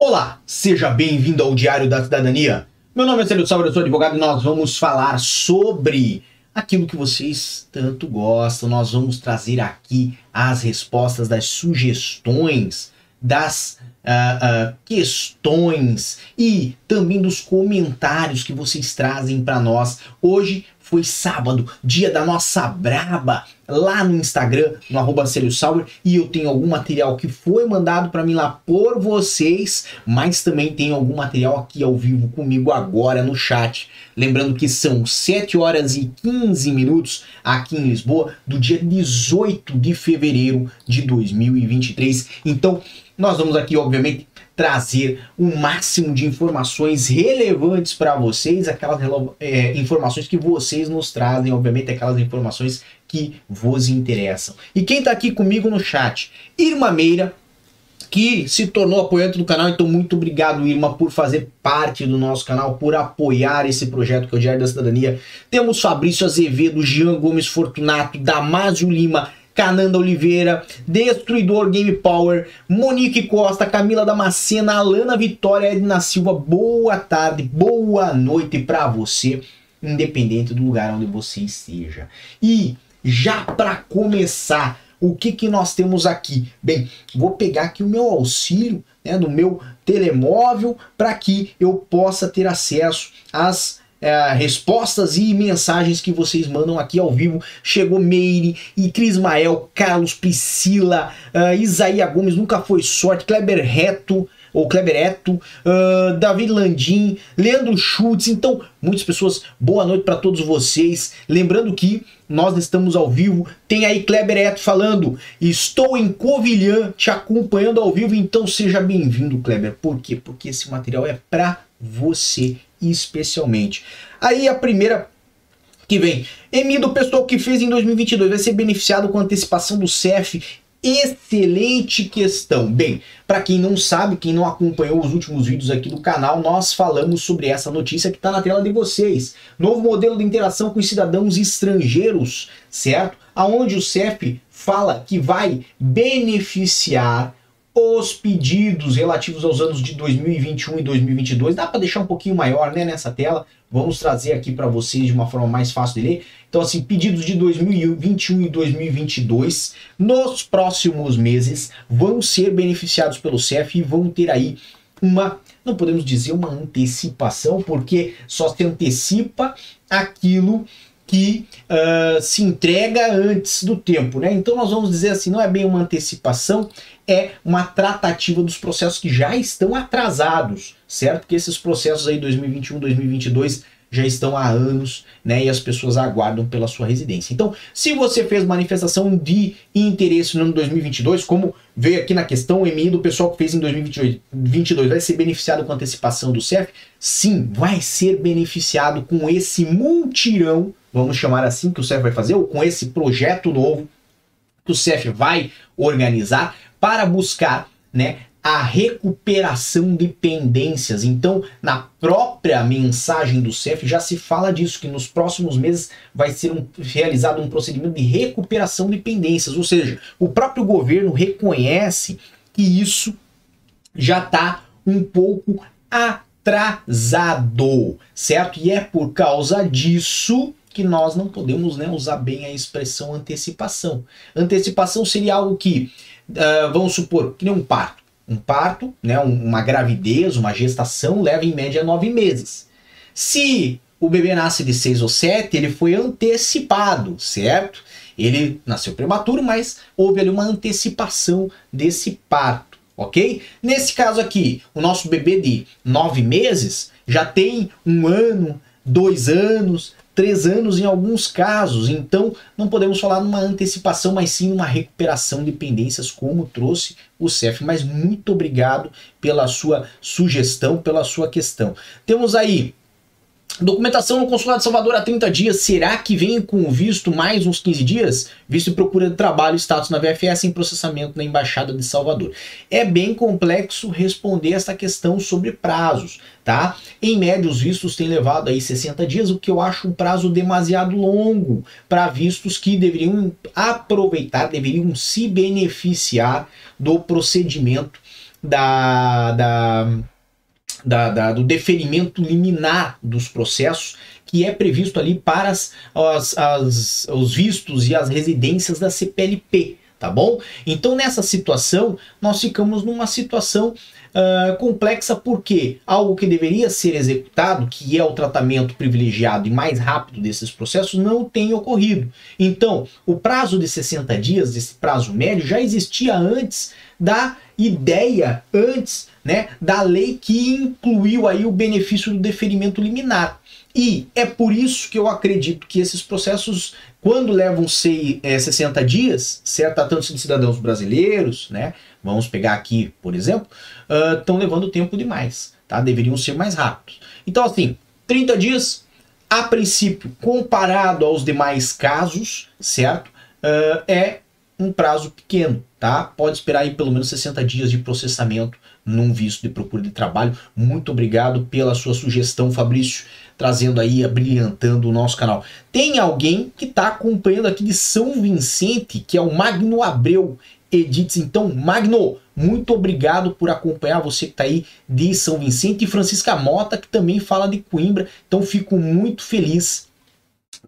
Olá, seja bem-vindo ao Diário da Cidadania. Meu nome é Célio Salvador, eu sou advogado e nós vamos falar sobre aquilo que vocês tanto gostam. Nós vamos trazer aqui as respostas das sugestões, das uh, uh, questões e também dos comentários que vocês trazem para nós. Hoje foi sábado, dia da nossa braba, lá no Instagram, no arroba e eu tenho algum material que foi mandado para mim lá por vocês, mas também tenho algum material aqui ao vivo comigo agora no chat. Lembrando que são 7 horas e 15 minutos aqui em Lisboa, do dia 18 de fevereiro de 2023. Então, nós vamos aqui, obviamente, trazer o máximo de informações relevantes para vocês, aquelas é, informações que vocês nos trazem, obviamente, aquelas informações que vos interessam. E quem está aqui comigo no chat? Irma Meira, que se tornou apoiante do canal, então muito obrigado, Irma, por fazer parte do nosso canal, por apoiar esse projeto que é o Diário da Cidadania. Temos Fabrício Azevedo, Jean Gomes Fortunato, Damásio Lima, Cananda Oliveira, Destruidor Game Power, Monique Costa, Camila Damascena, Alana Vitória, Edna Silva, boa tarde, boa noite para você, independente do lugar onde você esteja. E já para começar, o que, que nós temos aqui? Bem, vou pegar aqui o meu auxílio né, do meu telemóvel para que eu possa ter acesso às é, respostas e mensagens que vocês mandam aqui ao vivo. Chegou Meire, e Crismael, Carlos, Priscila, uh, Isaías Gomes, nunca foi sorte, Kleber Reto, ou Kleber Eto, uh, David Landim, Leandro Schultz. Então, muitas pessoas, boa noite para todos vocês. Lembrando que nós estamos ao vivo. Tem aí Kleber Eto falando: Estou em Covilhã te acompanhando ao vivo, então seja bem-vindo, Kleber. Por quê? Porque esse material é para você especialmente. Aí a primeira que vem. Emido, pessoal que fez em 2022 vai ser beneficiado com antecipação do CEF. Excelente questão. Bem, para quem não sabe, quem não acompanhou os últimos vídeos aqui do canal, nós falamos sobre essa notícia que está na tela de vocês. Novo modelo de interação com os cidadãos estrangeiros, certo? Aonde o CEF fala que vai beneficiar os pedidos relativos aos anos de 2021 e 2022. Dá para deixar um pouquinho maior né, nessa tela. Vamos trazer aqui para vocês de uma forma mais fácil de ler. Então, assim, pedidos de 2021 e 2022 nos próximos meses vão ser beneficiados pelo CEF e vão ter aí uma, não podemos dizer uma antecipação, porque só se antecipa aquilo que uh, se entrega antes do tempo, né? Então nós vamos dizer assim, não é bem uma antecipação, é uma tratativa dos processos que já estão atrasados, certo? Que esses processos aí 2021, 2022 já estão há anos, né? E as pessoas aguardam pela sua residência. Então, se você fez manifestação de interesse no ano 2022, como veio aqui na questão, o EMI do pessoal que fez em 2022 vai ser beneficiado com antecipação do CEF? Sim, vai ser beneficiado com esse multirão, vamos chamar assim, que o CEF vai fazer, ou com esse projeto novo que o CEF vai organizar para buscar, né, a recuperação de pendências. Então, na própria mensagem do CEF já se fala disso, que nos próximos meses vai ser um, realizado um procedimento de recuperação de pendências. Ou seja, o próprio governo reconhece que isso já está um pouco atrasado, certo? E é por causa disso que nós não podemos né, usar bem a expressão antecipação. Antecipação seria algo que, uh, vamos supor, que nem um parto um parto, né, uma gravidez, uma gestação leva em média nove meses. Se o bebê nasce de seis ou sete, ele foi antecipado, certo? Ele nasceu prematuro, mas houve ali uma antecipação desse parto, ok? Nesse caso aqui, o nosso bebê de nove meses já tem um ano, dois anos, três anos em alguns casos. Então, não podemos falar numa antecipação, mas sim uma recuperação de pendências, como trouxe o CEF. Mas muito obrigado pela sua sugestão, pela sua questão. Temos aí Documentação no Consulado de Salvador há 30 dias. Será que vem com visto mais uns 15 dias? Visto e procura de trabalho, status na VFS em processamento na Embaixada de Salvador. É bem complexo responder essa questão sobre prazos, tá? Em média, os vistos têm levado aí 60 dias, o que eu acho um prazo demasiado longo para vistos que deveriam aproveitar, deveriam se beneficiar do procedimento da, da, da, da, do deferimento liminar dos processos que é previsto ali para as, as, as, os vistos e as residências da CPLP, tá bom? Então nessa situação nós ficamos numa situação uh, complexa porque algo que deveria ser executado, que é o tratamento privilegiado e mais rápido desses processos, não tem ocorrido. Então o prazo de 60 dias, esse prazo médio, já existia antes da ideia, antes né, da lei que incluiu aí o benefício do deferimento liminar. E é por isso que eu acredito que esses processos, quando levam sei, é, 60 dias, certo? Tanto de cidadãos brasileiros, né? Vamos pegar aqui, por exemplo, estão uh, levando tempo demais, tá? Deveriam ser mais rápidos. Então, assim, 30 dias, a princípio, comparado aos demais casos, certo? Uh, é um prazo pequeno, tá? Pode esperar aí pelo menos 60 dias de processamento num visto de procura de trabalho. Muito obrigado pela sua sugestão, Fabrício, trazendo aí, brilhantando o nosso canal. Tem alguém que está acompanhando aqui de São Vicente, que é o Magno Abreu Edits. Então, Magno, muito obrigado por acompanhar você que está aí de São Vicente e Francisca Mota, que também fala de Coimbra. Então, fico muito feliz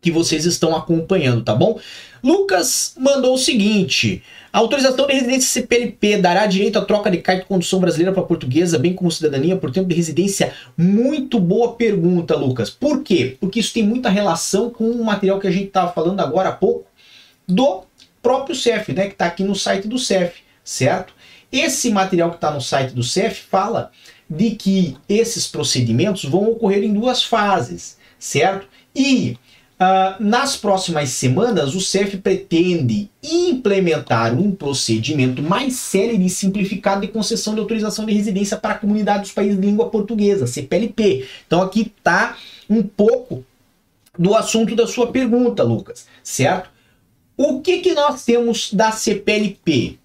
que vocês estão acompanhando, tá bom? Lucas mandou o seguinte: a autorização de residência CPLP dará direito à troca de carta de condução brasileira para portuguesa, bem como cidadania por tempo de residência? Muito boa pergunta, Lucas. Por quê? Porque isso tem muita relação com o material que a gente estava falando agora há pouco do próprio CEF, né? Que está aqui no site do CEF, certo? Esse material que está no site do CEF fala de que esses procedimentos vão ocorrer em duas fases, certo? E Uh, nas próximas semanas, o CEF pretende implementar um procedimento mais célere e simplificado de concessão de autorização de residência para a comunidade dos países de língua portuguesa, CPLP. Então aqui está um pouco do assunto da sua pergunta, Lucas, certo? O que, que nós temos da CPLP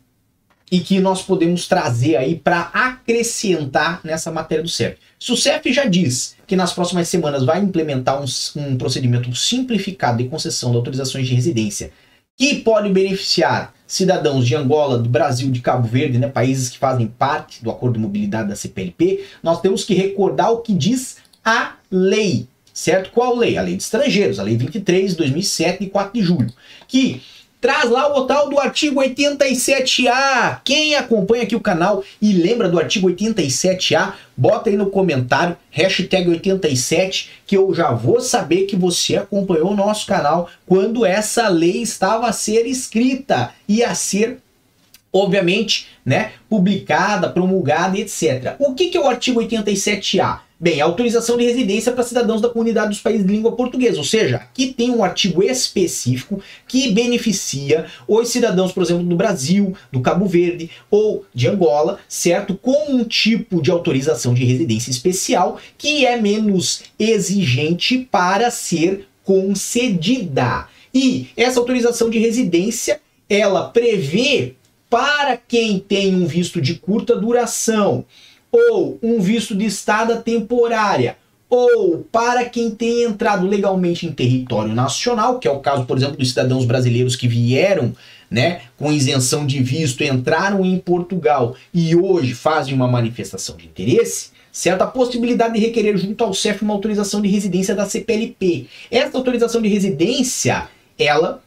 e que nós podemos trazer aí para acrescentar nessa matéria do CEF? Se o CEF já diz que nas próximas semanas vai implementar um, um procedimento simplificado de concessão de autorizações de residência que pode beneficiar cidadãos de Angola, do Brasil, de Cabo Verde, né, países que fazem parte do acordo de mobilidade da CPLP, nós temos que recordar o que diz a lei, certo? Qual lei? A lei de estrangeiros, a lei 23 de 2007, de 4 de julho, que traz lá o tal do artigo 87A. Quem acompanha aqui o canal e lembra do artigo 87A, bota aí no comentário, hashtag 87, que eu já vou saber que você acompanhou o nosso canal quando essa lei estava a ser escrita e a ser obviamente, né, publicada, promulgada etc. O que, que é o artigo 87A? Bem, autorização de residência para cidadãos da comunidade dos países de língua portuguesa, ou seja, aqui tem um artigo específico que beneficia os cidadãos, por exemplo, do Brasil, do Cabo Verde ou de Angola, certo? Com um tipo de autorização de residência especial que é menos exigente para ser concedida. E essa autorização de residência, ela prevê para quem tem um visto de curta duração, ou um visto de estada temporária, ou para quem tem entrado legalmente em território nacional, que é o caso, por exemplo, dos cidadãos brasileiros que vieram né, com isenção de visto, entraram em Portugal e hoje fazem uma manifestação de interesse, certa possibilidade de requerer junto ao CEF uma autorização de residência da CPLP. Essa autorização de residência, ela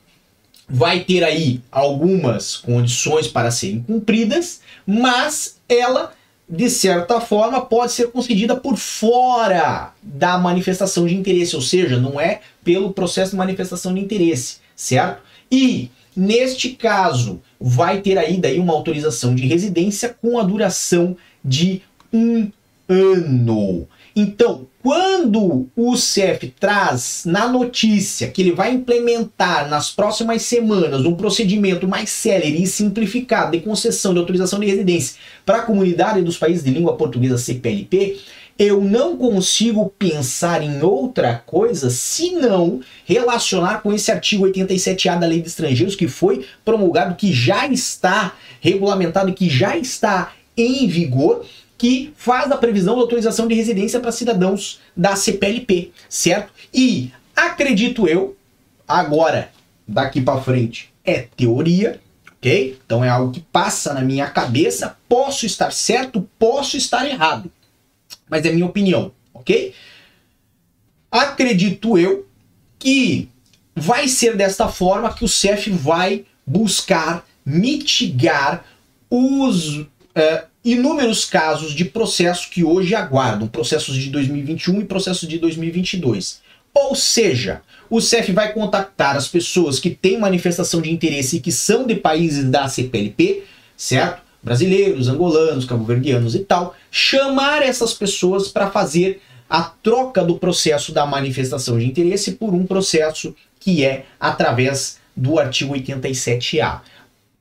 vai ter aí algumas condições para serem cumpridas, mas ela de certa forma, pode ser concedida por fora da manifestação de interesse, ou seja, não é pelo processo de manifestação de interesse, certo? E, neste caso, vai ter aí daí uma autorização de residência com a duração de um ano. Então, quando o CEF traz na notícia que ele vai implementar nas próximas semanas um procedimento mais célere e simplificado de concessão de autorização de residência para a comunidade dos países de língua portuguesa CPLP, eu não consigo pensar em outra coisa senão relacionar com esse artigo 87A da Lei de Estrangeiros que foi promulgado, que já está regulamentado, que já está em vigor que faz a previsão da autorização de residência para cidadãos da CPLP, certo? E acredito eu, agora, daqui para frente, é teoria, ok? Então é algo que passa na minha cabeça. Posso estar certo, posso estar errado, mas é minha opinião, ok? Acredito eu que vai ser desta forma que o CEF vai buscar mitigar os uh, inúmeros casos de processos que hoje aguardam, processos de 2021 e processos de 2022. Ou seja, o CEF vai contactar as pessoas que têm manifestação de interesse e que são de países da CPLP, certo? Brasileiros, angolanos, cabo-verdianos e tal, chamar essas pessoas para fazer a troca do processo da manifestação de interesse por um processo que é através do artigo 87A.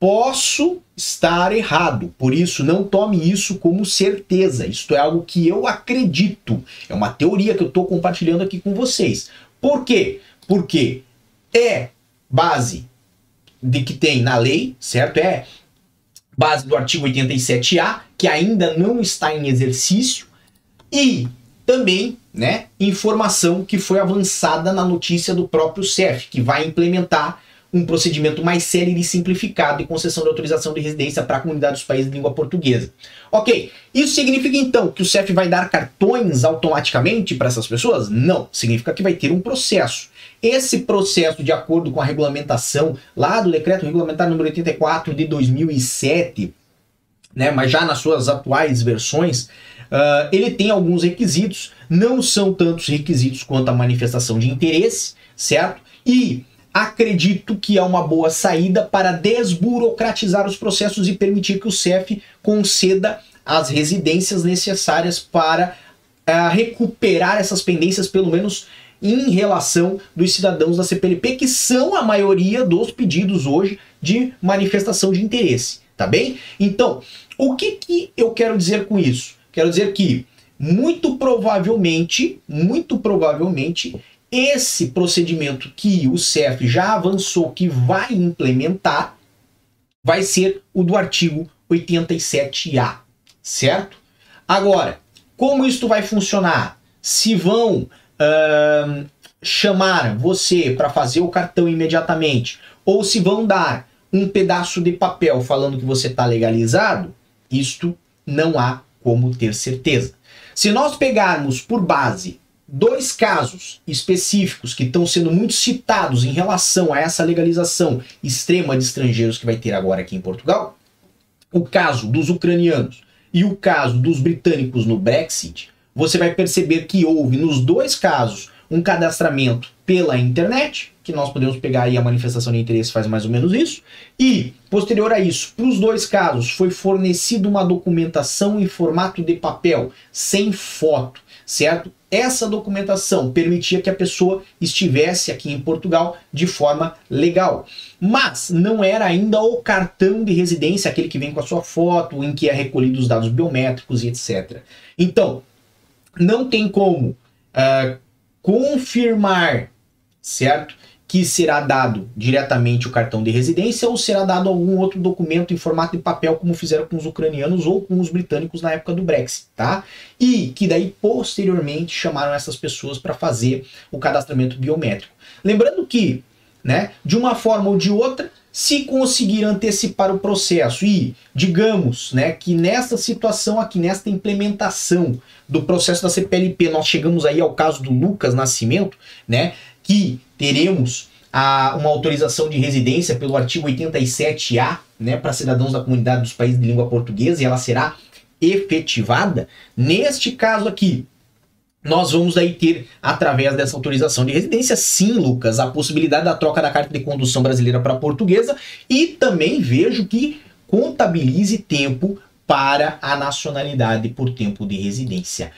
Posso estar errado, por isso não tome isso como certeza. Isto é algo que eu acredito. É uma teoria que eu estou compartilhando aqui com vocês. Por quê? Porque é base de que tem na lei, certo? É base do artigo 87A, que ainda não está em exercício, e também, né, informação que foi avançada na notícia do próprio CEF, que vai implementar um procedimento mais célere e simplificado de concessão de autorização de residência para a comunidade dos países de língua portuguesa. Ok, isso significa então que o CEF vai dar cartões automaticamente para essas pessoas? Não, significa que vai ter um processo. Esse processo, de acordo com a regulamentação lá do decreto regulamentar número 84 de 2007, né, mas já nas suas atuais versões, Uh, ele tem alguns requisitos, não são tantos requisitos quanto a manifestação de interesse, certo? E acredito que é uma boa saída para desburocratizar os processos e permitir que o CEF conceda as residências necessárias para uh, recuperar essas pendências, pelo menos em relação dos cidadãos da CPLP, que são a maioria dos pedidos hoje de manifestação de interesse, tá bem? Então, o que, que eu quero dizer com isso? Quero dizer que, muito provavelmente, muito provavelmente, esse procedimento que o CEF já avançou, que vai implementar, vai ser o do artigo 87A, certo? Agora, como isso vai funcionar? Se vão chamar você para fazer o cartão imediatamente, ou se vão dar um pedaço de papel falando que você está legalizado, isto não há como ter certeza. Se nós pegarmos por base dois casos específicos que estão sendo muito citados em relação a essa legalização extrema de estrangeiros que vai ter agora aqui em Portugal, o caso dos ucranianos e o caso dos britânicos no Brexit, você vai perceber que houve nos dois casos um cadastramento pela internet, que nós podemos pegar aí a manifestação de interesse faz mais ou menos isso, e posterior a isso, para os dois casos, foi fornecida uma documentação em formato de papel, sem foto, certo? Essa documentação permitia que a pessoa estivesse aqui em Portugal de forma legal. Mas não era ainda o cartão de residência, aquele que vem com a sua foto, em que é recolhido os dados biométricos e etc. Então, não tem como uh, confirmar, certo? Que será dado diretamente o cartão de residência ou será dado algum outro documento em formato de papel, como fizeram com os ucranianos ou com os britânicos na época do Brexit, tá? E que daí posteriormente chamaram essas pessoas para fazer o cadastramento biométrico. Lembrando que, né, de uma forma ou de outra, se conseguir antecipar o processo e, digamos, né, que nesta situação aqui, nesta implementação do processo da CPLP, nós chegamos aí ao caso do Lucas Nascimento, né, que teremos a, uma autorização de residência pelo artigo 87A, né, para cidadãos da comunidade dos países de língua portuguesa, e ela será efetivada. Neste caso aqui, nós vamos aí ter, através dessa autorização de residência, sim, Lucas, a possibilidade da troca da carta de condução brasileira para portuguesa e também vejo que contabilize tempo para a nacionalidade por tempo de residência.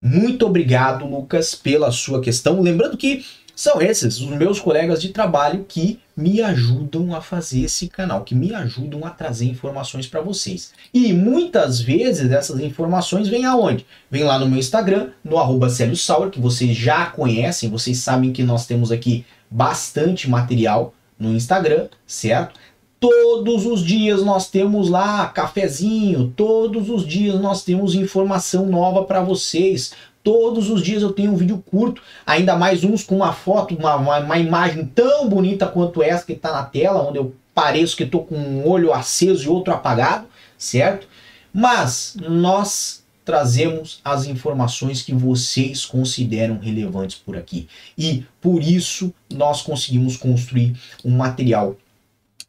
Muito obrigado, Lucas, pela sua questão. Lembrando que são esses os meus colegas de trabalho que me ajudam a fazer esse canal, que me ajudam a trazer informações para vocês. E muitas vezes essas informações vêm aonde? Vem lá no meu Instagram, no arroba Sauer, que vocês já conhecem, vocês sabem que nós temos aqui bastante material no Instagram, certo? Todos os dias nós temos lá cafezinho, todos os dias nós temos informação nova para vocês, Todos os dias eu tenho um vídeo curto, ainda mais uns com uma foto, uma, uma, uma imagem tão bonita quanto essa que está na tela, onde eu pareço que estou com um olho aceso e outro apagado, certo? Mas nós trazemos as informações que vocês consideram relevantes por aqui. E por isso nós conseguimos construir um material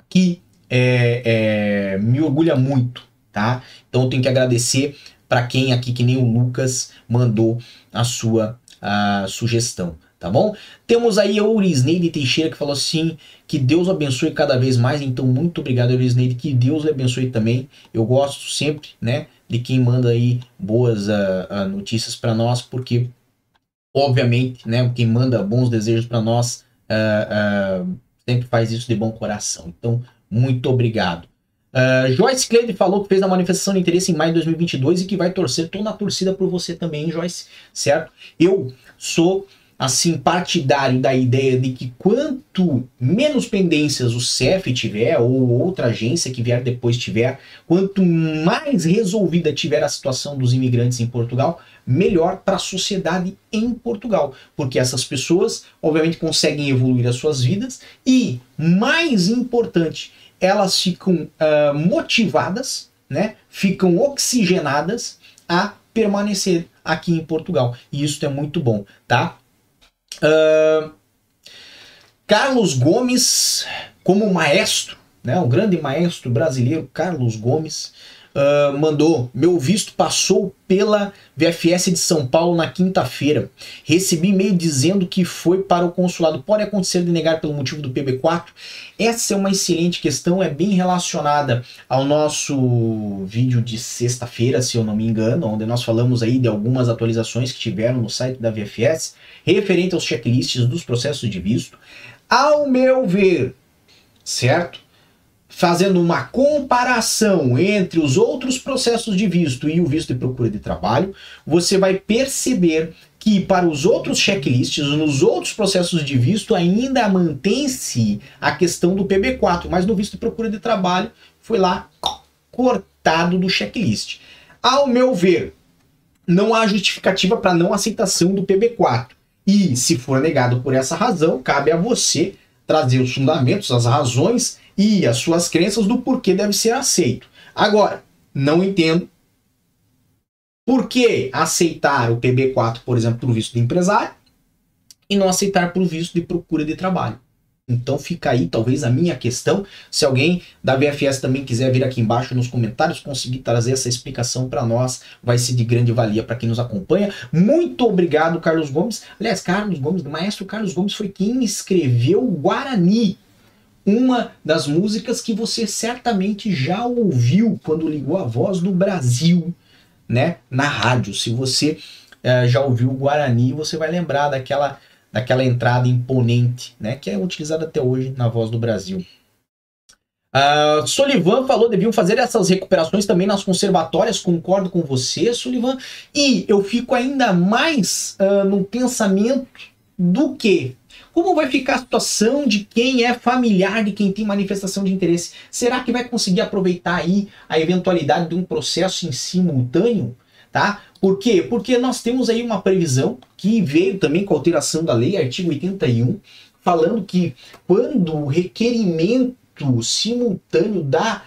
que é, é, me orgulha muito, tá? Então eu tenho que agradecer para quem aqui, que nem o Lucas, mandou a sua a sugestão tá bom? Temos aí a Urisneide Teixeira que falou assim, que Deus abençoe cada vez mais, então muito obrigado Urisneide, que Deus lhe abençoe também, eu gosto sempre, né, de quem manda aí boas uh, uh, notícias para nós, porque obviamente, né, quem manda bons desejos para nós uh, sempre faz isso de bom coração, então muito obrigado. Joyce Cleide falou que fez a manifestação de interesse em maio de 2022 e que vai torcer, tô na torcida por você também, Joyce, certo? Eu sou assim partidário da ideia de que quanto menos pendências o CEF tiver ou outra agência que vier depois tiver, quanto mais resolvida tiver a situação dos imigrantes em Portugal, melhor para a sociedade em Portugal, porque essas pessoas obviamente conseguem evoluir as suas vidas e mais importante, elas ficam uh, motivadas, né? Ficam oxigenadas a permanecer aqui em Portugal. E isso é muito bom, tá? Uh, Carlos Gomes, como maestro, né, o grande maestro brasileiro Carlos Gomes, uh, mandou: Meu visto passou pela VFS de São Paulo na quinta-feira. Recebi e-mail dizendo que foi para o consulado. Pode acontecer de negar pelo motivo do PB4? Essa é uma excelente questão, é bem relacionada ao nosso vídeo de sexta-feira, se eu não me engano, onde nós falamos aí de algumas atualizações que tiveram no site da VFS, referente aos checklists dos processos de visto. Ao meu ver, certo? Fazendo uma comparação entre os outros processos de visto e o visto de procura de trabalho, você vai perceber que para os outros checklists, nos outros processos de visto, ainda mantém-se a questão do PB4, mas no visto de procura de trabalho foi lá cortado do checklist. Ao meu ver, não há justificativa para não aceitação do PB4. E se for negado por essa razão, cabe a você trazer os fundamentos, as razões e as suas crenças do porquê deve ser aceito. Agora, não entendo por que aceitar o PB4, por exemplo, para o visto de empresário e não aceitar para o visto de procura de trabalho. Então fica aí talvez a minha questão. Se alguém da VFS também quiser vir aqui embaixo nos comentários conseguir trazer essa explicação para nós, vai ser de grande valia para quem nos acompanha. Muito obrigado, Carlos Gomes. Aliás, Carlos Gomes, maestro Carlos Gomes foi quem escreveu o Guarani uma das músicas que você certamente já ouviu quando ligou a voz do Brasil, né, na rádio. Se você uh, já ouviu o Guarani, você vai lembrar daquela, daquela entrada imponente, né, que é utilizada até hoje na voz do Brasil. Uh, Solivan falou deviam fazer essas recuperações também nas conservatórias, concordo com você, Solivan. E eu fico ainda mais uh, no pensamento do que como vai ficar a situação de quem é familiar de quem tem manifestação de interesse? Será que vai conseguir aproveitar aí a eventualidade de um processo em simultâneo? Tá? Por quê? Porque nós temos aí uma previsão que veio também com a alteração da lei, artigo 81, falando que quando o requerimento simultâneo da,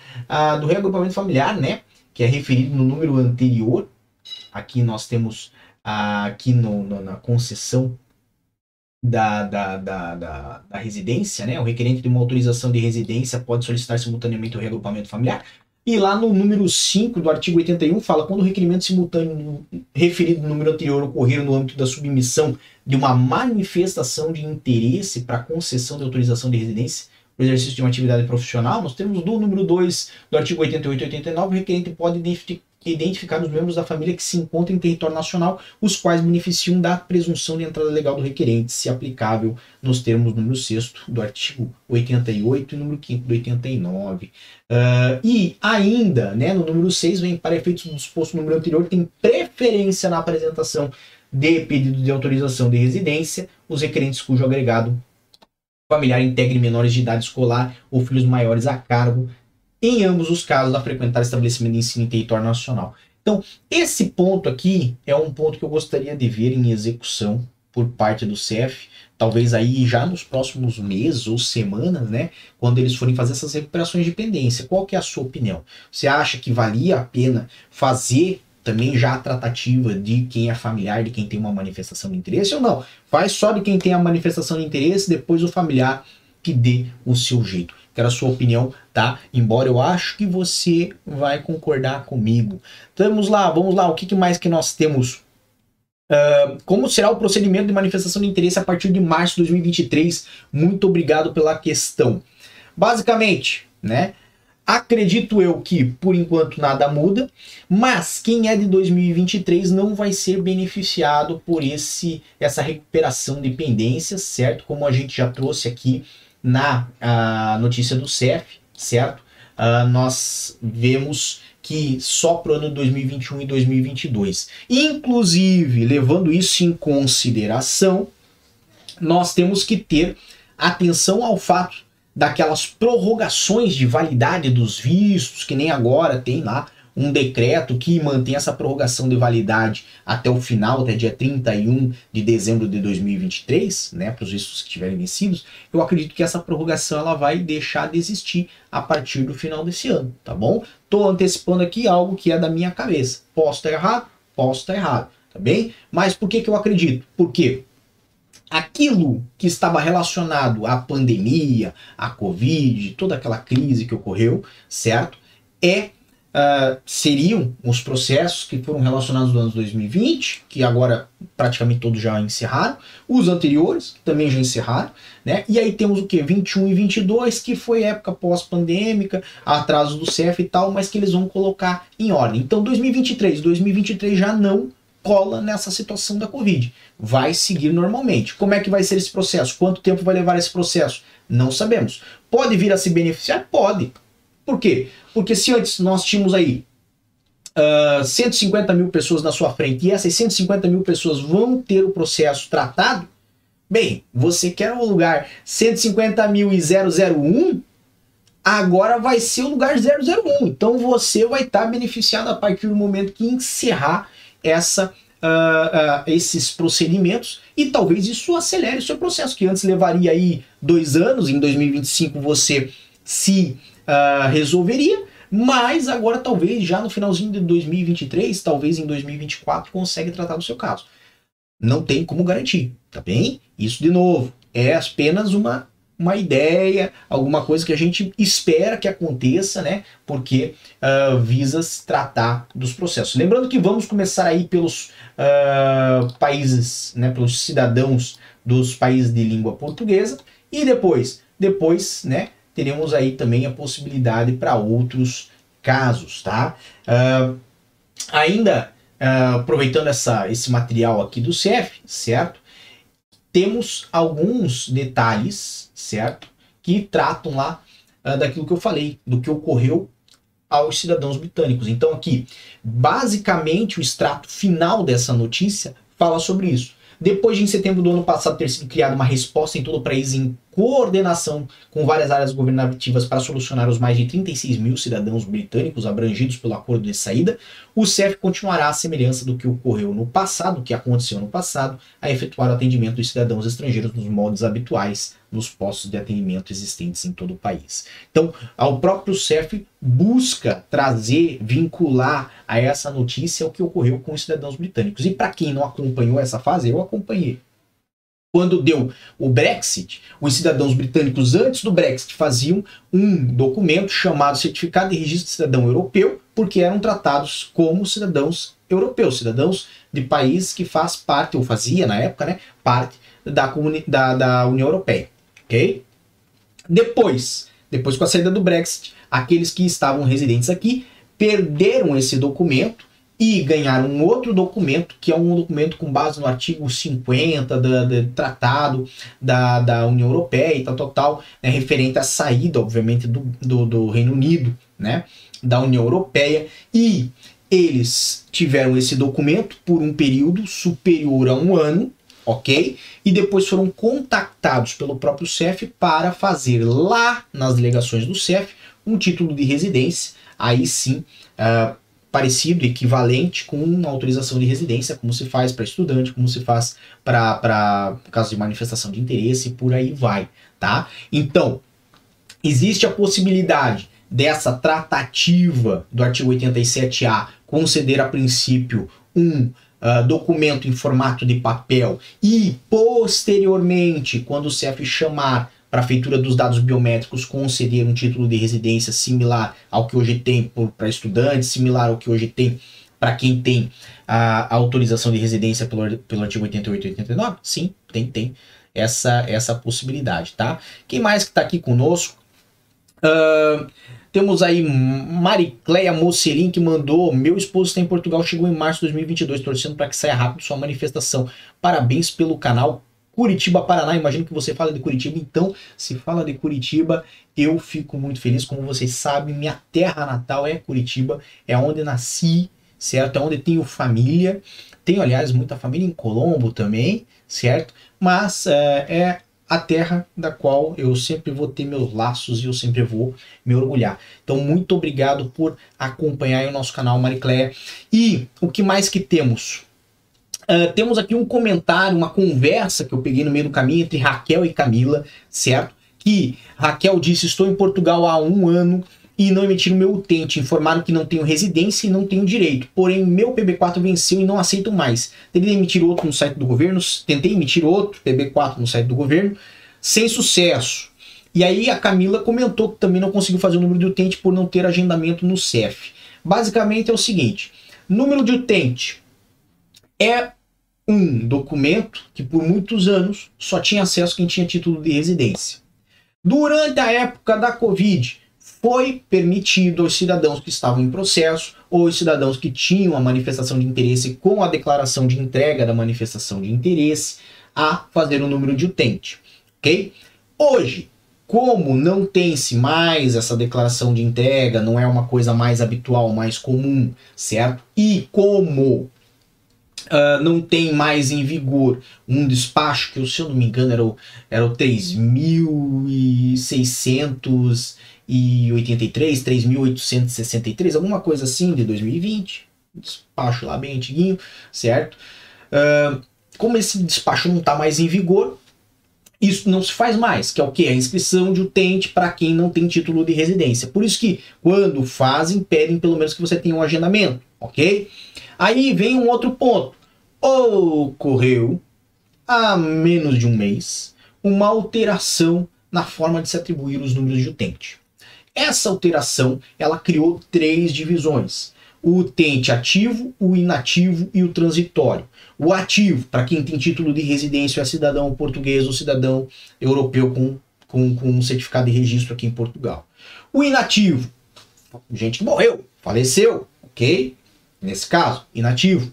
do reagrupamento familiar, né, que é referido no número anterior, aqui nós temos aqui no, no, na concessão da, da, da, da, da residência, né? O requerente de uma autorização de residência pode solicitar simultaneamente o reagrupamento familiar. E lá no número 5 do artigo 81 fala quando o requerimento simultâneo referido no número anterior ocorrer no âmbito da submissão de uma manifestação de interesse para concessão de autorização de residência para exercício de uma atividade profissional, nós temos no número 2 do artigo 88 e 89, o requerente pode identificar os membros da família que se encontram em território nacional, os quais beneficiam da presunção de entrada legal do requerente, se aplicável nos termos número 6 do artigo 88 e número 5 do 89. Uh, ah, e ainda, né, no número 6, vem para efeitos do disposto no número anterior, tem preferência na apresentação de pedido de autorização de residência, os requerentes cujo agregado familiar integre menores de idade escolar ou filhos maiores a cargo em ambos os casos, a frequentar estabelecimento de ensino em território nacional. Então, esse ponto aqui é um ponto que eu gostaria de ver em execução, por parte do CEF, talvez aí já nos próximos meses ou semanas, né, quando eles forem fazer essas recuperações de pendência. Qual que é a sua opinião? Você acha que valia a pena fazer também já a tratativa de quem é familiar, de quem tem uma manifestação de interesse ou não? Faz só de quem tem a manifestação de interesse, depois o familiar que dê o seu jeito. Quero a sua opinião, tá? Embora eu acho que você vai concordar comigo. Vamos lá, vamos lá. O que, que mais que nós temos Uh, como será o procedimento de manifestação de interesse a partir de março de 2023? Muito obrigado pela questão. Basicamente, né? Acredito eu que por enquanto nada muda, mas quem é de 2023 não vai ser beneficiado por esse essa recuperação de pendências, certo? Como a gente já trouxe aqui na uh, notícia do CEF, certo? Uh, nós vemos que só para o ano 2021 e 2022. Inclusive, levando isso em consideração, nós temos que ter atenção ao fato daquelas prorrogações de validade dos vistos, que nem agora tem lá um decreto que mantém essa prorrogação de validade até o final, até dia 31 de dezembro de 2023, né, para os vistos que estiverem vencidos, eu acredito que essa prorrogação ela vai deixar de existir a partir do final desse ano, tá bom? Tô antecipando aqui algo que é da minha cabeça. Posso estar errado? Posso estar errado, tá bem? Mas por que que eu acredito? Porque aquilo que estava relacionado à pandemia, à Covid, toda aquela crise que ocorreu, certo? É uh, seriam os processos que foram relacionados no ano 2020, que agora praticamente todos já encerraram, os anteriores também já encerraram, né? E aí temos o que? 21 e 22, que foi época pós-pandêmica, atraso do CEF e tal, mas que eles vão colocar em ordem. Então 2023, 2023 já não cola nessa situação da Covid. Vai seguir normalmente. Como é que vai ser esse processo? Quanto tempo vai levar esse processo? Não sabemos. Pode vir a se beneficiar? Pode. Por quê? Porque se antes nós tínhamos aí uh, ah, 150 mil pessoas na sua frente e essas 150 mil pessoas vão ter o processo tratado, bem, você quer o lugar 150 mil e 001, agora vai ser o lugar 001. Então você vai estar tá beneficiado a partir do momento que encerrar essa Uh, uh, esses procedimentos e talvez isso acelere o seu processo, que antes levaria aí dois anos, em 2025 você se uh, resolveria, mas agora talvez já no finalzinho de 2023, talvez em 2024, consegue tratar do seu caso. Não tem como garantir, tá bem? Isso de novo é apenas uma uma ideia, alguma coisa que a gente espera que aconteça, né? Porque uh, visa se tratar dos processos. Lembrando que vamos começar aí pelos uh, países, né? Pelos cidadãos dos países de língua portuguesa e depois, depois, né? Teremos aí também a possibilidade para outros casos, tá? Uh, ainda uh, aproveitando essa, esse material aqui do CEF, certo? Temos alguns detalhes, certo? Que tratam lá uh, daquilo que eu falei, do que ocorreu aos cidadãos britânicos. Então aqui, basicamente o extrato final dessa notícia fala sobre isso. Depois de em setembro do ano passado ter sido criada uma resposta em todo o país em coordenação com várias áreas governativas para solucionar os mais de 36 mil cidadãos britânicos abrangidos pelo acordo de saída, o CEF continuará à semelhança do que ocorreu no passado, que aconteceu no passado, a efetuar o atendimento dos cidadãos estrangeiros nos modos habituais nos postos de atendimento existentes em todo o país. Então, o próprio CEF busca trazer, vincular a essa notícia o que ocorreu com os cidadãos britânicos. E para quem não acompanhou essa fase, eu acompanhei. Quando deu o Brexit, os cidadãos britânicos, antes do Brexit, faziam um documento chamado Certificado de Registro de Cidadão Europeu, porque eram tratados como cidadãos europeus, cidadãos de país que faz parte, ou fazia na época, né, parte da, da, da União Europeia. Ok? Depois, depois com a saída do Brexit, aqueles que estavam residentes aqui perderam esse documento e ganhar um outro documento, que é um documento com base no artigo 50 do, do Tratado da, da União Europeia e tal, tal, tal, né, referente à saída, obviamente, do, do, do Reino Unido, né, da União Europeia, e eles tiveram esse documento por um período superior a um ano, ok? E depois foram contactados pelo próprio CEF para fazer lá nas delegações do CEF um título de residência, aí sim, uh, parecido, equivalente com uma autorização de residência, como se faz para estudante, como se faz para caso de manifestação de interesse e por aí vai, tá? Então, existe a possibilidade dessa tratativa do artigo 87A conceder a princípio um uh, documento em formato de papel e posteriormente, quando o CEF chamar para a feitura dos dados biométricos conceder um título de residência similar ao que hoje tem para estudantes, similar ao que hoje tem para quem tem a, a, autorização de residência pelo, pelo artigo 88 e 89? Sim, tem, tem essa, essa possibilidade, tá? Quem mais que está aqui conosco? Uh, temos aí Maricleia Mocelin que mandou: Meu esposo está em Portugal, chegou em março de 2022, torcendo para que saia rápido sua manifestação. Parabéns pelo canal Curitiba, Paraná. Imagino que você fala de Curitiba, então, se fala de Curitiba, eu fico muito feliz. Como vocês sabem, minha terra natal é Curitiba, é onde nasci, certo? É onde tenho família. Tenho, aliás, muita família em Colombo também, certo? Mas é, é a terra da qual eu sempre vou ter meus laços e eu sempre vou me orgulhar. Então, muito obrigado por acompanhar o nosso canal Maricléia. E o que mais que temos? Uh, temos aqui um comentário, uma conversa que eu peguei no meio do caminho entre Raquel e Camila, certo? Que Raquel disse: Estou em Portugal há um ano e não emitiram meu utente. Informaram que não tenho residência e não tenho direito. Porém, meu PB4 venceu e não aceitam mais. Tentei emitir outro no site do governo, tentei emitir outro PB4 no site do governo, sem sucesso. E aí a Camila comentou que também não conseguiu fazer o número de utente por não ter agendamento no CEF. Basicamente é o seguinte: número de utente é um documento que por muitos anos só tinha acesso quem tinha título de residência. Durante a época da Covid, foi permitido aos cidadãos que estavam em processo ou aos cidadãos que tinham a manifestação de interesse com a declaração de entrega da manifestação de interesse a fazer o um número de utente, ok? Hoje, como não tem-se mais essa declaração de entrega, não é uma coisa mais habitual, mais comum, certo? E como Uh, não tem mais em vigor um despacho que, se eu não me engano, era o, era o 3.683, 3.863, alguma coisa assim, de 2020. Despacho lá bem antiguinho, certo? Uh, como esse despacho não está mais em vigor, isso não se faz mais, que é o que? A inscrição de utente para quem não tem título de residência. Por isso que, quando fazem, pedem pelo menos que você tenha um agendamento, ok? Aí vem um outro ponto ocorreu há menos de um mês uma alteração na forma de se atribuir os números de utente. Essa alteração ela criou três divisões: o utente ativo, o inativo e o transitório. O ativo, para quem tem título de residência, é cidadão português ou cidadão europeu com, com, com um certificado de registro aqui em Portugal. O inativo, gente que morreu, faleceu, ok? Nesse caso, inativo.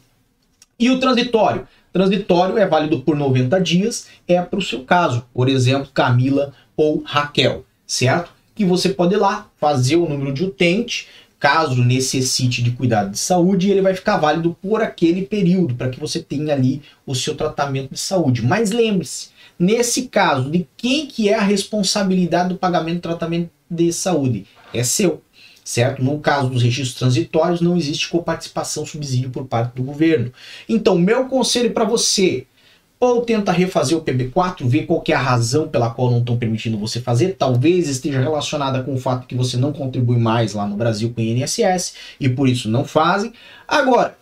E o transitório? Transitório é válido por 90 dias, é para o seu caso, por exemplo, Camila ou Raquel, certo? Que você pode ir lá fazer o número de utente, caso necessite de cuidado de saúde, ele vai ficar válido por aquele período, para que você tenha ali o seu tratamento de saúde. Mas lembre-se, nesse caso, de quem que é a responsabilidade do pagamento do tratamento de saúde? É seu certo? No caso dos registros transitórios, não existe coparticipação subsídio por parte do governo. Então, meu conselho para você, ou tenta refazer o PB4, ver qual é a razão pela qual não estão permitindo você fazer, talvez esteja relacionada com o fato que você não contribui mais lá no Brasil com o INSS e por isso não fazem. Agora,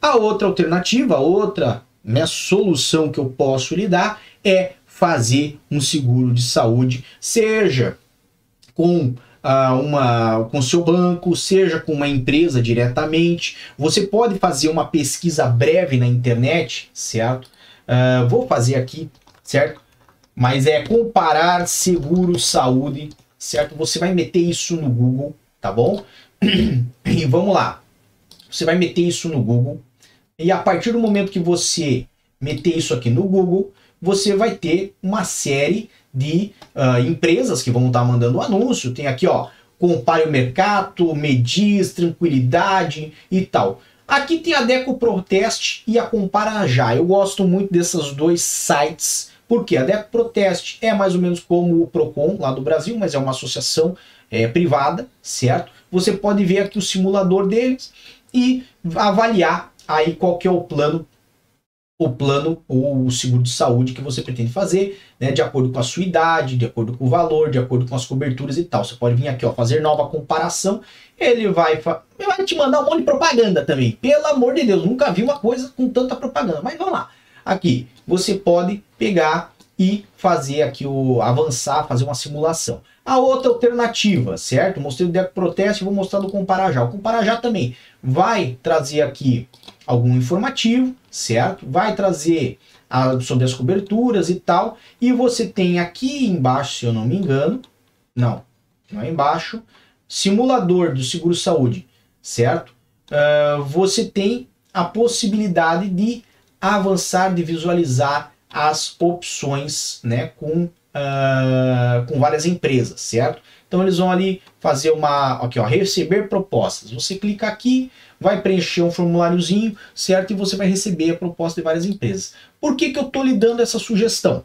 a outra alternativa, a outra né, solução que eu posso lhe dar é fazer um seguro de saúde, seja com uh, uma, com seu banco, seja com uma empresa diretamente. Você pode fazer uma pesquisa breve na internet, certo? Uh, vou fazer aqui, certo? Mas é comparar seguro saúde, certo? Você vai meter isso no Google, tá bom? E vamos lá. Você vai meter isso no Google. E a partir do momento que você meter isso aqui no Google, você vai ter uma série de uh, empresas que vão estar mandando anúncio. Tem aqui, ó, compare o mercado, Medis, Tranquilidade e tal. Aqui tem a Deco Protest e a Compara Já. Eu gosto muito desses dois sites, porque a Deco Protest é mais ou menos como o Procon lá do Brasil, mas é uma associação é, privada, certo? Você pode ver aqui o simulador deles e avaliar aí qual que é o plano o plano ou o seguro de saúde que você pretende fazer, né, de acordo com a sua idade, de acordo com o valor, de acordo com as coberturas e tal. Você pode vir aqui, ó, fazer nova comparação. Ele vai, ele vai te mandar um monte de propaganda também. Pelo amor de Deus, nunca vi uma coisa com tanta propaganda. Mas vamos lá. Aqui, você pode pegar e fazer aqui o avançar, fazer uma simulação. A outra alternativa, certo? Mostrei o Deco Proteste, vou mostrar do Comparar Já. O Comparar Já também vai trazer aqui algum informativo, certo? Vai trazer a, sobre as coberturas e tal. E você tem aqui embaixo, se eu não me engano, não, não é embaixo, simulador do seguro saúde, certo? Uh, você tem a possibilidade de avançar, de visualizar as opções, né, com, uh, com várias empresas, certo? Então eles vão ali fazer uma, aqui ó, receber propostas. Você clica aqui, vai preencher um formuláriozinho, certo? E você vai receber a proposta de várias empresas. Por que, que eu estou lhe dando essa sugestão?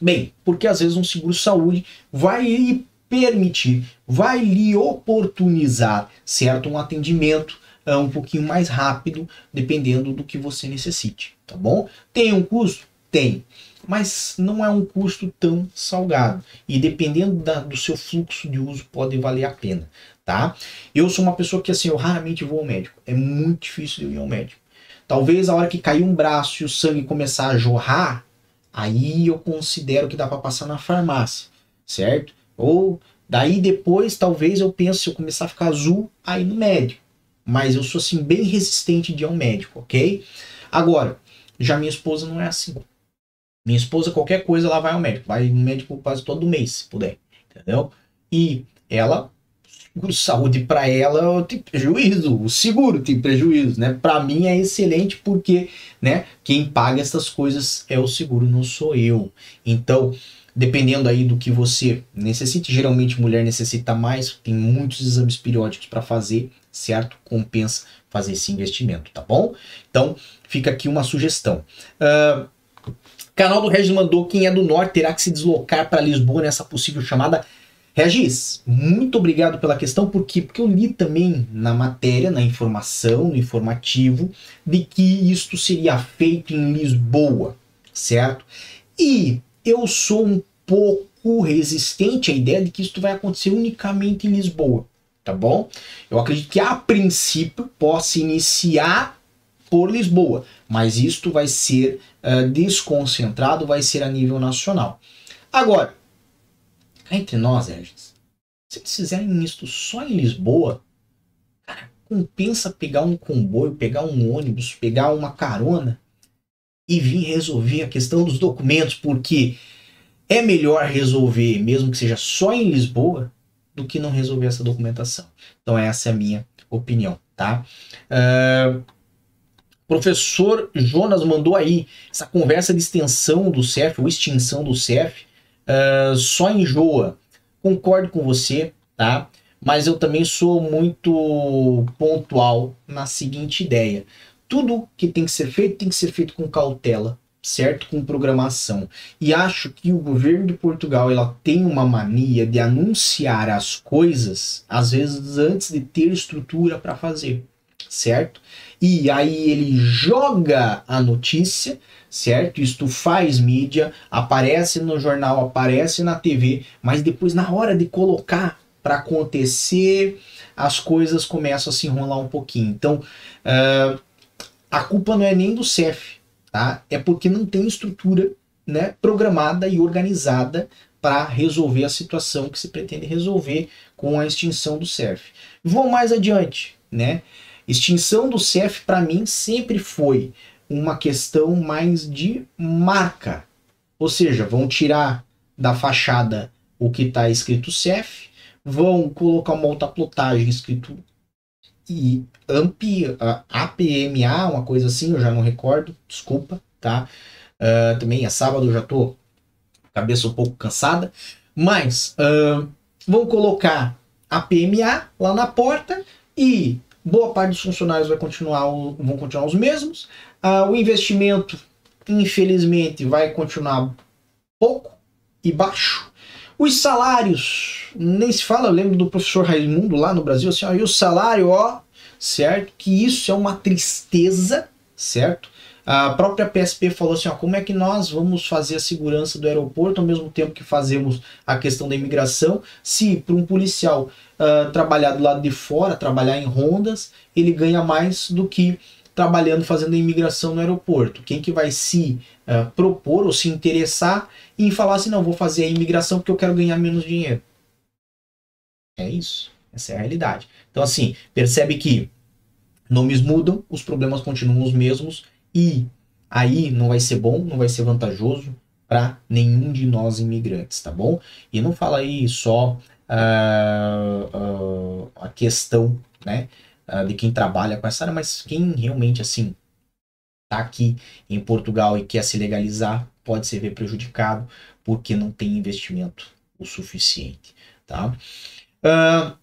Bem, porque às vezes um seguro saúde vai lhe permitir, vai lhe oportunizar, certo? Um atendimento uh, um pouquinho mais rápido, dependendo do que você necessite, tá bom? Tem um custo? Tem mas não é um custo tão salgado. E dependendo da, do seu fluxo de uso, pode valer a pena, tá? Eu sou uma pessoa que, assim, eu raramente vou ao médico. É muito difícil eu ir ao médico. Talvez a hora que cair um braço e o sangue começar a jorrar, aí eu considero que dá para passar na farmácia, certo? Ou daí depois, talvez eu pense, se eu começar a ficar azul, aí no médico. Mas eu sou, assim, bem resistente de ir ao médico, ok? Agora, já minha esposa não é assim. Minha esposa, qualquer coisa, ela vai ao médico. Vai no médico quase todo mês, se puder. Entendeu? E ela, saúde para ela tem prejuízo, o seguro tem prejuízo, né? Para mim é excelente porque, né, quem paga essas coisas é o seguro, não sou eu. Então, dependendo aí do que você necessite, geralmente mulher necessita mais, tem muitos exames periódicos para fazer, certo? Compensa fazer esse investimento, tá bom? Então, fica aqui uma sugestão. Uh, Canal do Regis mandou: quem é do norte terá que se deslocar para Lisboa nessa possível chamada. Regis, muito obrigado pela questão, porque porque eu li também na matéria, na informação, no informativo, de que isto seria feito em Lisboa, certo? E eu sou um pouco resistente à ideia de que isto vai acontecer unicamente em Lisboa, tá bom? Eu acredito que a princípio possa iniciar por Lisboa, mas isto vai ser uh, desconcentrado, vai ser a nível nacional. Agora, entre nós, Regis, se eles fizerem isto só em Lisboa, cara, compensa pegar um comboio, pegar um ônibus, pegar uma carona e vir resolver a questão dos documentos, porque é melhor resolver, mesmo que seja só em Lisboa, do que não resolver essa documentação. Então essa é a minha opinião, tá? Uh, professor Jonas mandou aí essa conversa de extensão do CEF, ou extinção do CEF, uh, ah, só enjoa. Concordo com você, tá? Mas eu também sou muito pontual na seguinte ideia. Tudo que tem que ser feito tem que ser feito com cautela, certo? Com programação. E acho que o governo de Portugal ela tem uma mania de anunciar as coisas, às vezes antes de ter estrutura para fazer, certo? E aí ele joga a notícia, certo? Isto faz mídia, aparece no jornal, aparece na TV, mas depois na hora de colocar para acontecer, as coisas começam a se enrolar um pouquinho. Então, uh, a culpa não é nem do CEF, tá? É porque não tem estrutura né, programada e organizada para resolver a situação que se pretende resolver com a extinção do CEF. Vou mais adiante, né? Extinção do CEF para mim sempre foi uma questão mais de marca. Ou seja, vão tirar da fachada o que está escrito CEF, vão colocar uma outra plotagem escrito e AMP, APMA, uma coisa assim, eu já não recordo, desculpa, tá? Uh, também é sábado, já tô cabeça um pouco cansada, mas uh, vão colocar APMA lá na porta e boa parte dos funcionários vai continuar, vão continuar os mesmos. Uh, o investimento, infelizmente, vai continuar pouco e baixo. Os salários, nem se fala, eu lembro do professor Raimundo lá no Brasil, assim, ó, e o salário, ó, certo? Que isso é uma tristeza, certo? A própria PSP falou assim, ó, como é que nós vamos fazer a segurança do aeroporto ao mesmo tempo que fazemos a questão da imigração, se para um policial uh, trabalhar do lado de fora, trabalhar em rondas, ele ganha mais do que trabalhando fazendo a imigração no aeroporto. Quem que vai se uh, propor ou se interessar em falar assim, não, vou fazer a imigração porque eu quero ganhar menos dinheiro. É isso. Essa é a realidade. Então, assim, percebe que nomes mudam, os problemas continuam os mesmos e aí não vai ser bom, não vai ser vantajoso para nenhum de nós imigrantes, tá bom? E não fala aí só uh, uh, a questão, né? uh, de quem trabalha com essa área, mas quem realmente assim está aqui em Portugal e quer se legalizar pode se ver prejudicado porque não tem investimento o suficiente, tá? Uh,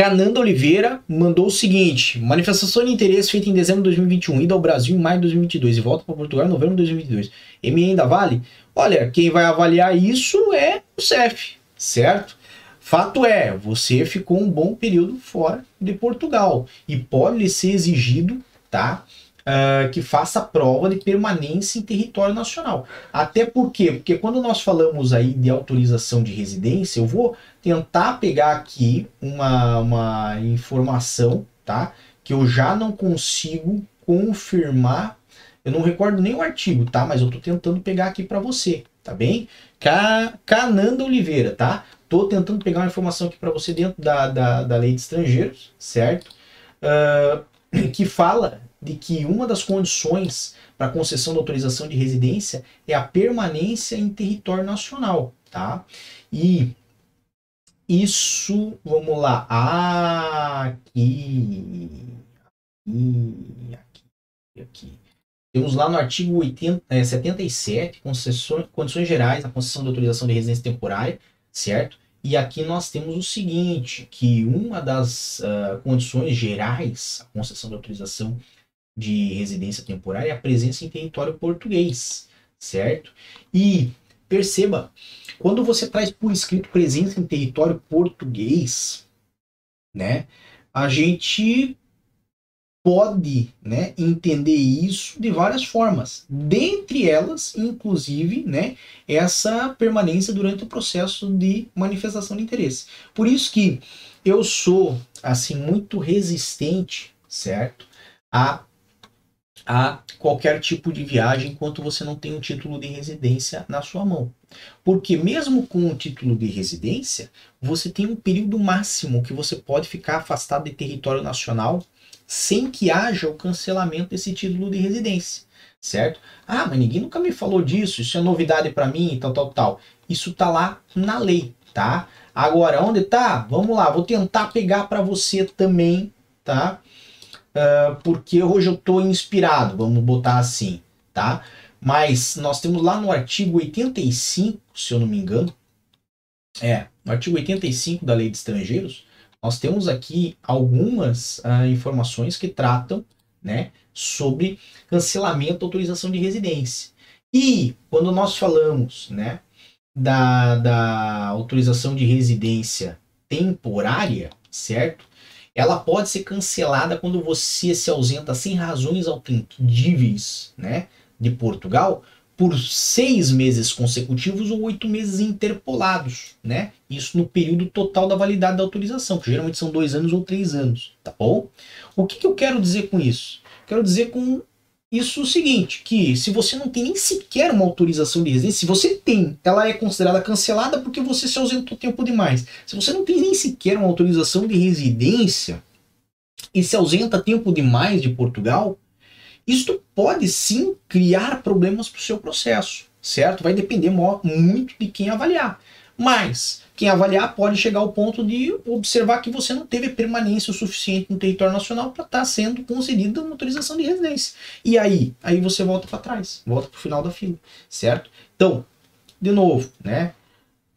Cananda Oliveira mandou o seguinte: manifestação de interesse feita em dezembro de 2021, ida ao Brasil em maio de 2022 e volta para Portugal em novembro de 2022. ME ainda vale? Olha, quem vai avaliar isso é o CEF, certo? Fato é, você ficou um bom período fora de Portugal e pode lhe ser exigido, tá? Uh, que faça prova de permanência em território nacional. Até porque, porque quando nós falamos aí de autorização de residência, eu vou tentar pegar aqui uma, uma informação, tá? Que eu já não consigo confirmar. Eu não recordo nem o artigo, tá? Mas eu tô tentando pegar aqui para você, tá bem? Cananda Oliveira, tá? Tô tentando pegar uma informação aqui para você dentro da, da, da lei de estrangeiros, certo? Uh, que fala de que uma das condições para concessão da autorização de residência é a permanência em território nacional, tá? E isso, vamos lá, aqui, aqui, aqui. Temos lá no artigo 80, é, 77, concessões, condições gerais da concessão de autorização de residência temporária, certo? E aqui nós temos o seguinte, que uma das uh, condições gerais, a concessão de autorização de residência temporária, é a presença em território português, certo? E perceba, quando você traz por escrito presença em território português, né, a gente pode né, entender isso de várias formas. Dentre elas, inclusive, né, essa permanência durante o processo de manifestação de interesse. Por isso que eu sou assim muito resistente, certo, a a qualquer tipo de viagem enquanto você não tem um título de residência na sua mão. Porque mesmo com o título de residência, você tem um período máximo que você pode ficar afastado de território nacional sem que haja o cancelamento desse título de residência, certo? Ah, mas ninguém nunca me falou disso, isso é novidade para mim tal, tal, tal. Isso tá lá na lei, tá? Agora, onde tá? Vamos lá, vou tentar pegar para você também, tá? Uh, porque hoje eu tô inspirado, vamos botar assim, tá? Mas nós temos lá no artigo 85, se eu não me engano, é, no artigo 85 da Lei de Estrangeiros, nós temos aqui algumas uh, informações que tratam né, sobre cancelamento da autorização de residência. E quando nós falamos né, da, da autorização de residência temporária, certo? Ela pode ser cancelada quando você se ausenta sem razões altendíveis né, de Portugal por seis meses consecutivos ou oito meses interpolados, né? Isso no período total da validade da autorização, que geralmente são dois anos ou três anos, tá bom? O que, que eu quero dizer com isso? Quero dizer com isso o seguinte, que se você não tem nem sequer uma autorização de residência, se você tem, ela é considerada cancelada porque você se ausentou tempo demais. Se você não tem nem sequer uma autorização de residência e se ausenta tempo demais de Portugal, isto pode sim criar problemas para o seu processo, certo? Vai depender muito de quem avaliar. Mas quem avaliar pode chegar ao ponto de observar que você não teve permanência o suficiente no território nacional para estar tá sendo concedida uma autorização de residência. E aí? Aí você volta para trás, volta para o final da fila, certo? Então, de novo, né?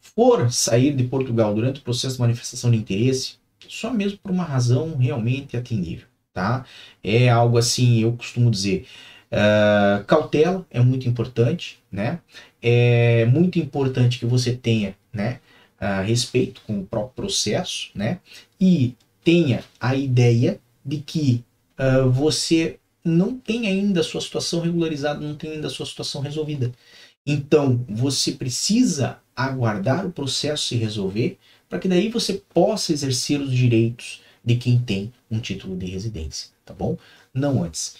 For sair de Portugal durante o processo de manifestação de interesse, só mesmo por uma razão realmente atendível tá? É algo assim, eu costumo dizer, uh, cautela é muito importante, né? É muito importante que você tenha né, a respeito com o próprio processo, né, e tenha a ideia de que uh, você não tem ainda a sua situação regularizada, não tem ainda a sua situação resolvida. Então, você precisa aguardar o processo se resolver para que daí você possa exercer os direitos de quem tem um título de residência, tá bom? Não antes.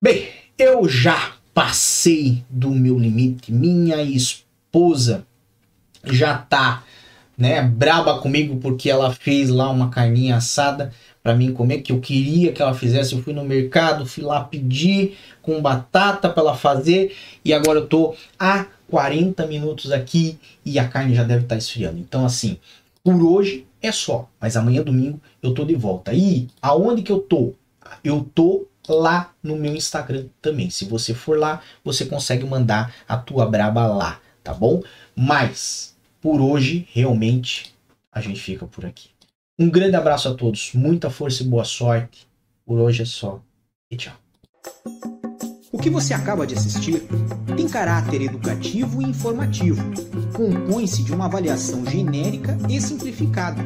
Bem, eu já passei do meu limite. Minha esposa já tá, né, braba comigo porque ela fez lá uma carninha assada para mim comer que eu queria que ela fizesse. Eu fui no mercado, fui lá pedir com batata para ela fazer e agora eu tô há 40 minutos aqui e a carne já deve estar tá esfriando. Então assim, por hoje é só, mas amanhã domingo eu tô de volta. E aonde que eu tô? Eu tô lá no meu Instagram também. Se você for lá, você consegue mandar a tua braba lá, tá bom? Mas por hoje, realmente, a gente fica por aqui. Um grande abraço a todos, muita força e boa sorte. Por hoje é só. E tchau. O que você acaba de assistir tem caráter educativo e informativo. Compõe-se de uma avaliação genérica e simplificada.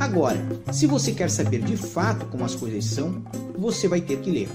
Agora, se você quer saber de fato como as coisas são, você vai ter que ler.